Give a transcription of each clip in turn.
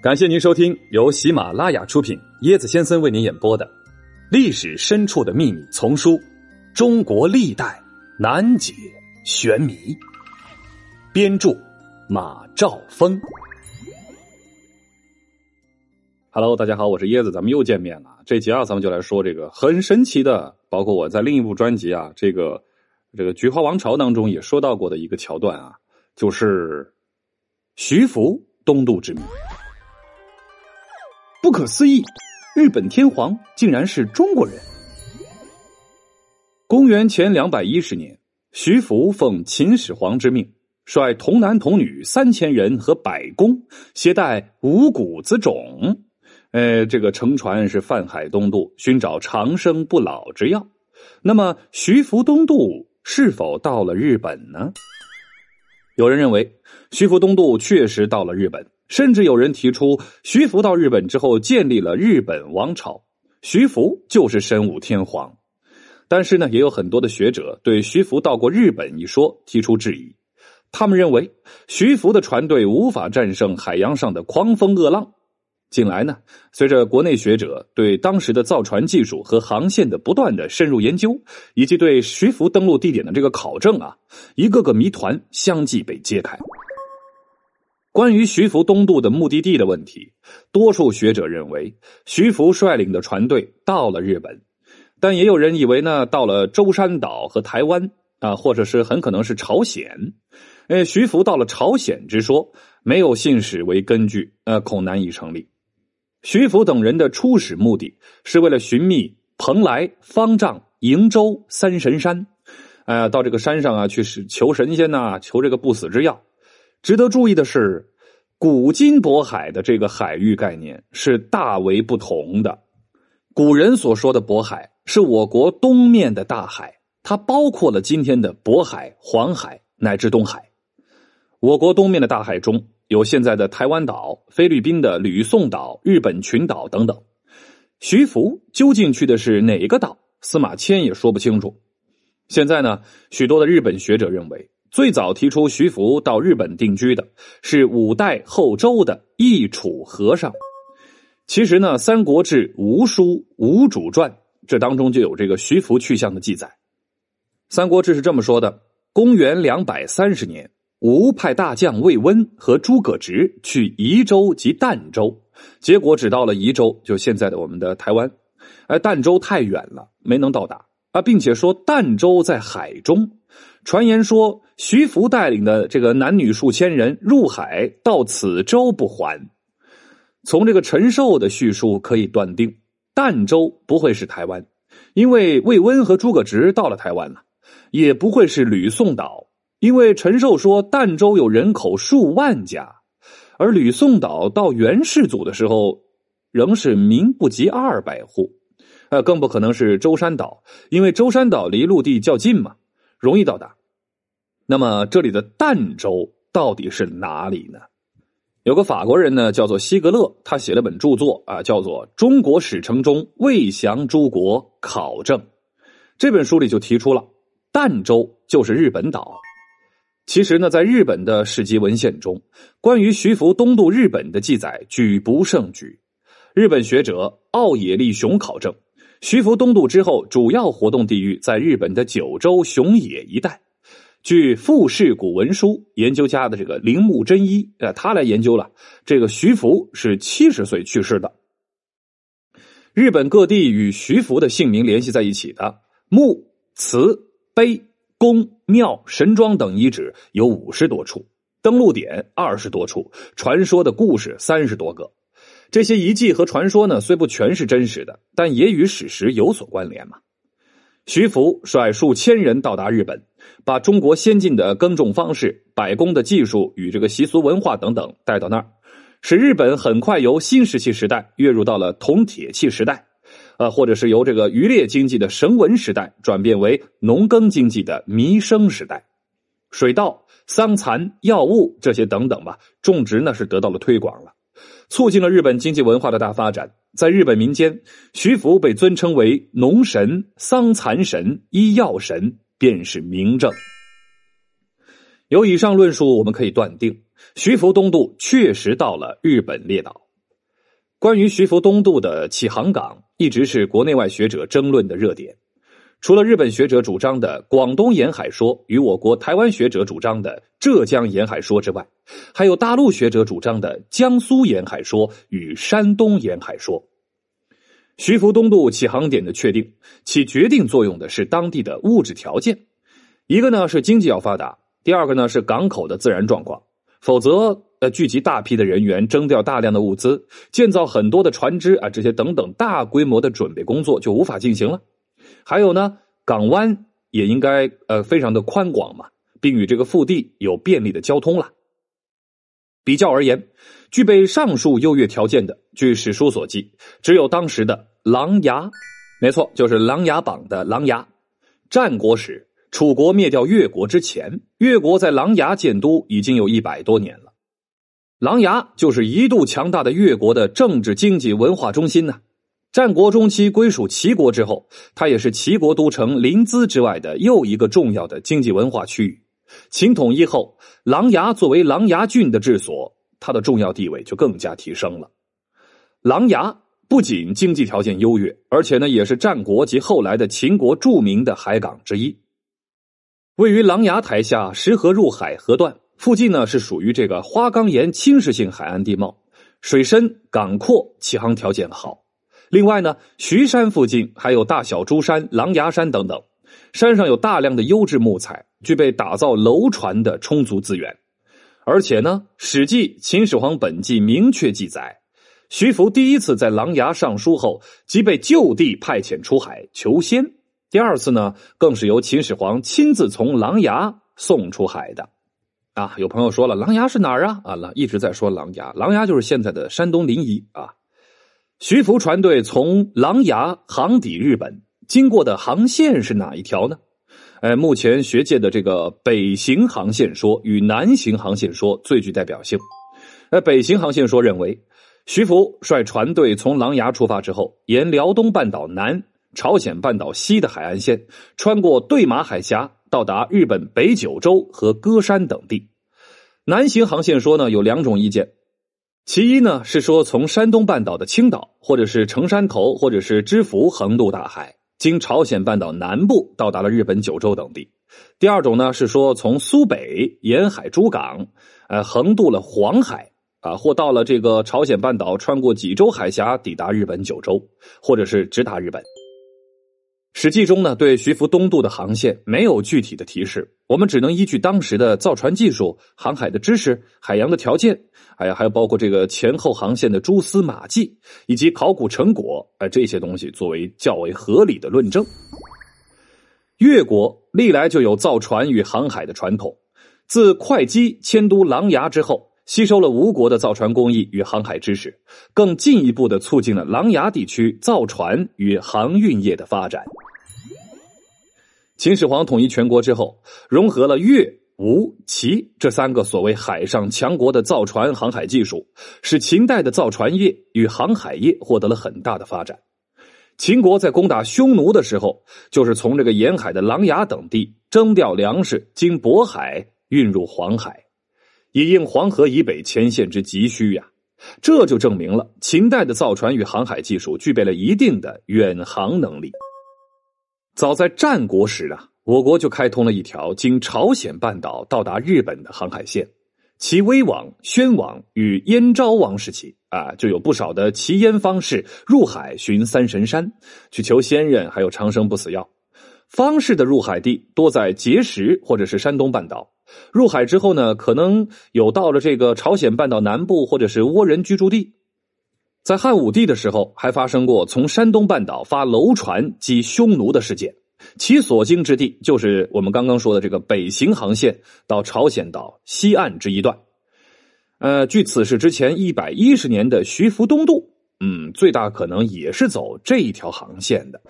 感谢您收听由喜马拉雅出品、椰子先生为您演播的《历史深处的秘密》丛书《中国历代难解玄谜》，编著马兆峰。Hello，大家好，我是椰子，咱们又见面了。这集啊，咱们就来说这个很神奇的，包括我在另一部专辑啊，这个这个《菊花王朝》当中也说到过的一个桥段啊，就是徐福东渡之谜。不可思议，日本天皇竟然是中国人。公元前两百一十年，徐福奉秦始皇之命，率童男童女三千人和百工，携带五谷子种，呃，这个乘船是泛海东渡，寻找长生不老之药。那么，徐福东渡是否到了日本呢？有人认为，徐福东渡确实到了日本。甚至有人提出，徐福到日本之后建立了日本王朝，徐福就是神武天皇。但是呢，也有很多的学者对徐福到过日本一说提出质疑。他们认为，徐福的船队无法战胜海洋上的狂风恶浪。近来呢，随着国内学者对当时的造船技术和航线的不断的深入研究，以及对徐福登陆地点的这个考证啊，一个个谜团相继被揭开。关于徐福东渡的目的地的问题，多数学者认为徐福率领的船队到了日本，但也有人以为呢到了舟山岛和台湾啊，或者是很可能是朝鲜。哎，徐福到了朝鲜之说没有信史为根据，呃，恐难以成立。徐福等人的初始目的是为了寻觅蓬莱、方丈、瀛洲三神山，呃，到这个山上啊去是求神仙呐，求这个不死之药。值得注意的是，古今渤海的这个海域概念是大为不同的。古人所说的渤海是我国东面的大海，它包括了今天的渤海、黄海乃至东海。我国东面的大海中有现在的台湾岛、菲律宾的吕宋岛、日本群岛等等。徐福究竟去的是哪个岛？司马迁也说不清楚。现在呢，许多的日本学者认为。最早提出徐福到日本定居的是五代后周的易楚和尚。其实呢，《三国志·吴书·吴主传》这当中就有这个徐福去向的记载。《三国志》是这么说的：公元两百三十年，吴派大将魏温和诸葛直去宜州及儋州，结果只到了宜州，就现在的我们的台湾。而儋州太远了，没能到达啊，并且说儋州在海中。传言说，徐福带领的这个男女数千人入海到此州不还。从这个陈寿的叙述可以断定，儋州不会是台湾，因为魏温和诸葛直到了台湾了；也不会是吕宋岛，因为陈寿说儋州有人口数万家，而吕宋岛到元世祖的时候仍是民不及二百户。呃，更不可能是舟山岛，因为舟山岛离陆地较近嘛，容易到达。那么这里的儋州到底是哪里呢？有个法国人呢，叫做希格勒，他写了本著作啊，叫做《中国史称中魏降诸国考证》。这本书里就提出了，儋州就是日本岛。其实呢，在日本的史籍文献中，关于徐福东渡日本的记载举不胜举。日本学者奥野利雄考证，徐福东渡之后，主要活动地域在日本的九州熊野一带。据富士古文书研究家的这个铃木真一，呃，他来研究了这个徐福是七十岁去世的。日本各地与徐福的姓名联系在一起的墓、祠、碑、宫、庙、神庄等遗址有五十多处，登陆点二十多处，传说的故事三十多个。这些遗迹和传说呢，虽不全是真实的，但也与史实有所关联嘛。徐福率数千人到达日本，把中国先进的耕种方式、百工的技术与这个习俗文化等等带到那儿，使日本很快由新石器时代跃入到了铜铁器时代，呃，或者是由这个渔猎经济的绳文时代转变为农耕经济的弥生时代，水稻、桑蚕、药物这些等等吧，种植呢是得到了推广了。促进了日本经济文化的大发展。在日本民间，徐福被尊称为农神、桑蚕神、医药神，便是明证。由以上论述，我们可以断定，徐福东渡确实到了日本列岛。关于徐福东渡的起航港，一直是国内外学者争论的热点。除了日本学者主张的广东沿海说与我国台湾学者主张的浙江沿海说之外，还有大陆学者主张的江苏沿海说与山东沿海说。徐福东渡起航点的确定，起决定作用的是当地的物质条件，一个呢是经济要发达，第二个呢是港口的自然状况，否则呃聚集大批的人员，征调大量的物资，建造很多的船只啊，这些等等大规模的准备工作就无法进行了。还有呢，港湾也应该呃非常的宽广嘛，并与这个腹地有便利的交通了。比较而言，具备上述优越条件的，据史书所记，只有当时的琅琊，没错，就是《琅琊榜》的琅琊。战国时，楚国灭掉越国之前，越国在琅琊建都已经有一百多年了。琅琊就是一度强大的越国的政治、经济、文化中心呢。战国中期归属齐国之后，它也是齐国都城临淄之外的又一个重要的经济文化区域。秦统一后，琅琊作为琅琊郡的治所，它的重要地位就更加提升了。琅琊不仅经济条件优越，而且呢，也是战国及后来的秦国著名的海港之一。位于琅琊台下石河入海河段附近呢，是属于这个花岗岩侵蚀性海岸地貌，水深港阔，起航条件好。另外呢，徐山附近还有大小珠山、狼牙山等等，山上有大量的优质木材，具备打造楼船的充足资源。而且呢，《史记·秦始皇本纪》明确记载，徐福第一次在琅琊上书后，即被就地派遣出海求仙；第二次呢，更是由秦始皇亲自从琅琊送出海的。啊，有朋友说了，琅琊是哪儿啊？啊，一直在说琅琊，琅琊就是现在的山东临沂啊。徐福船队从琅琊航抵日本，经过的航线是哪一条呢？哎，目前学界的这个北行航线说与南行航线说最具代表性。呃，北行航线说认为，徐福率船队从琅琊出发之后，沿辽东半岛南、朝鲜半岛西的海岸线，穿过对马海峡，到达日本北九州和歌山等地。南行航线说呢，有两种意见。其一呢，是说从山东半岛的青岛，或者是城山头，或者是知府横渡大海，经朝鲜半岛南部到达了日本九州等地。第二种呢，是说从苏北沿海诸港，呃，横渡了黄海啊，或到了这个朝鲜半岛，穿过济州海峡，抵达日本九州，或者是直达日本。史记中呢，对徐福东渡的航线没有具体的提示，我们只能依据当时的造船技术、航海的知识、海洋的条件，哎呀还有包括这个前后航线的蛛丝马迹以及考古成果，哎，这些东西作为较为合理的论证。越国历来就有造船与航海的传统，自会稽迁都琅琊之后，吸收了吴国的造船工艺与航海知识，更进一步的促进了琅琊地区造船与航运业的发展。秦始皇统一全国之后，融合了越、吴、齐这三个所谓海上强国的造船航海技术，使秦代的造船业与航海业获得了很大的发展。秦国在攻打匈奴的时候，就是从这个沿海的琅琊等地征调粮食，经渤海运入黄海，以应黄河以北前线之急需呀。这就证明了秦代的造船与航海技术具备了一定的远航能力。早在战国时啊，我国就开通了一条经朝鲜半岛到达日本的航海线。齐威王、宣王与燕昭王时期啊，就有不少的齐燕方士入海寻三神山，去求仙人，还有长生不死药。方士的入海地多在碣石或者是山东半岛。入海之后呢，可能有到了这个朝鲜半岛南部或者是倭人居住地。在汉武帝的时候，还发生过从山东半岛发楼船击匈奴的事件，其所经之地就是我们刚刚说的这个北行航线到朝鲜岛西岸之一段。呃，据此事之前一百一十年的徐福东渡，嗯，最大可能也是走这一条航线的。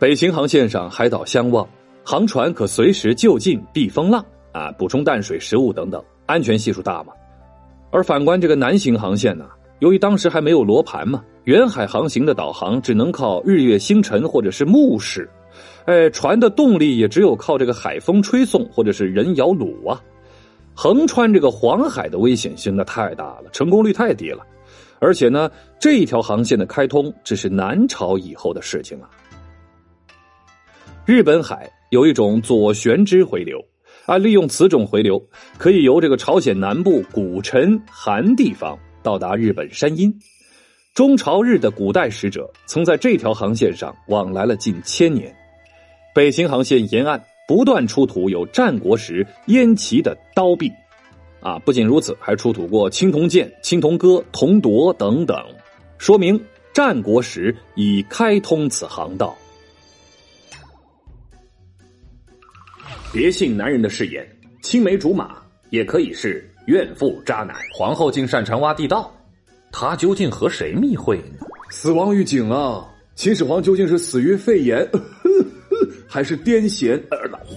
北行航线上海岛相望，航船可随时就近避风浪啊，补充淡水、食物等等，安全系数大嘛。而反观这个南行航线呢？由于当时还没有罗盘嘛，远海航行的导航只能靠日月星辰或者是目视，哎，船的动力也只有靠这个海风吹送或者是人摇橹啊。横穿这个黄海的危险性那太大了，成功率太低了。而且呢，这一条航线的开通只是南朝以后的事情了。日本海有一种左旋支回流，啊，利用此种回流，可以由这个朝鲜南部古陈韩地方到达日本山阴。中朝日的古代使者曾在这条航线上往来了近千年。北行航线沿岸不断出土有战国时燕齐的刀币。啊，不仅如此，还出土过青铜剑、青铜戈、铜铎等等，说明战国时已开通此航道。别信男人的誓言，青梅竹马也可以是怨妇渣男。皇后竟擅长挖地道，她究竟和谁密会呢？死亡预警啊！秦始皇究竟是死于肺炎，还是癫痫？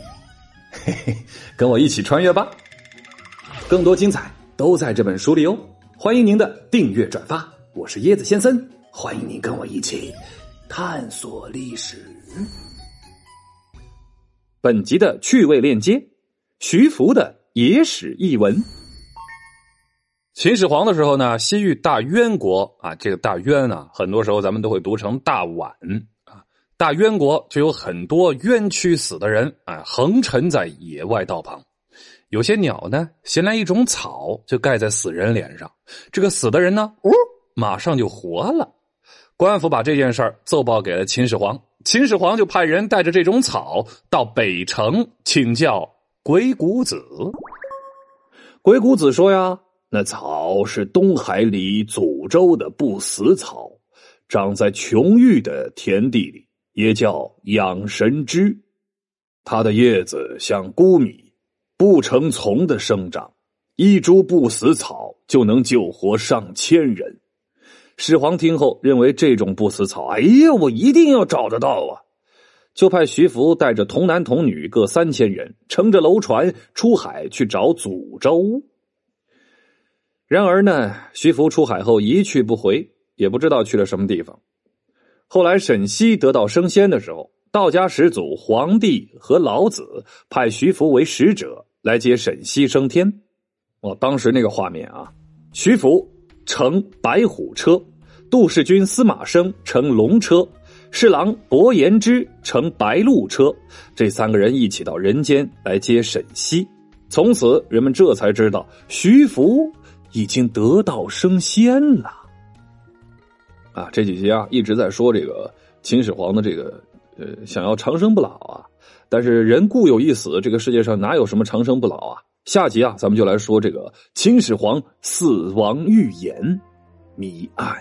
嘿嘿，跟我一起穿越吧。更多精彩都在这本书里哦！欢迎您的订阅转发，我是椰子先生，欢迎您跟我一起探索历史。本集的趣味链接：徐福的野史译文。秦始皇的时候呢，西域大渊国啊，这个大渊啊，很多时候咱们都会读成大宛啊。大渊国就有很多冤屈死的人啊，横陈在野外道旁。有些鸟呢，衔来一种草，就盖在死人脸上。这个死的人呢，呜，马上就活了。官府把这件事儿奏报给了秦始皇，秦始皇就派人带着这种草到北城请教鬼谷子。鬼谷子说呀，那草是东海里祖州的不死草，长在琼玉的田地里，也叫养神芝。它的叶子像谷米。不成丛的生长，一株不死草就能救活上千人。始皇听后认为这种不死草，哎呀，我一定要找得到啊！就派徐福带着童男童女各三千人，乘着楼船出海去找祖州。然而呢，徐福出海后一去不回，也不知道去了什么地方。后来沈西得道升仙的时候，道家始祖黄帝和老子派徐福为使者。来接沈西升天，哦，当时那个画面啊，徐福乘白虎车，杜世军、司马生乘龙车，侍郎伯颜之乘白鹿车，这三个人一起到人间来接沈西。从此，人们这才知道徐福已经得道升仙了。啊，这几集啊一直在说这个秦始皇的这个呃，想要长生不老啊。但是人固有一死，这个世界上哪有什么长生不老啊？下集啊，咱们就来说这个秦始皇死亡预言谜案。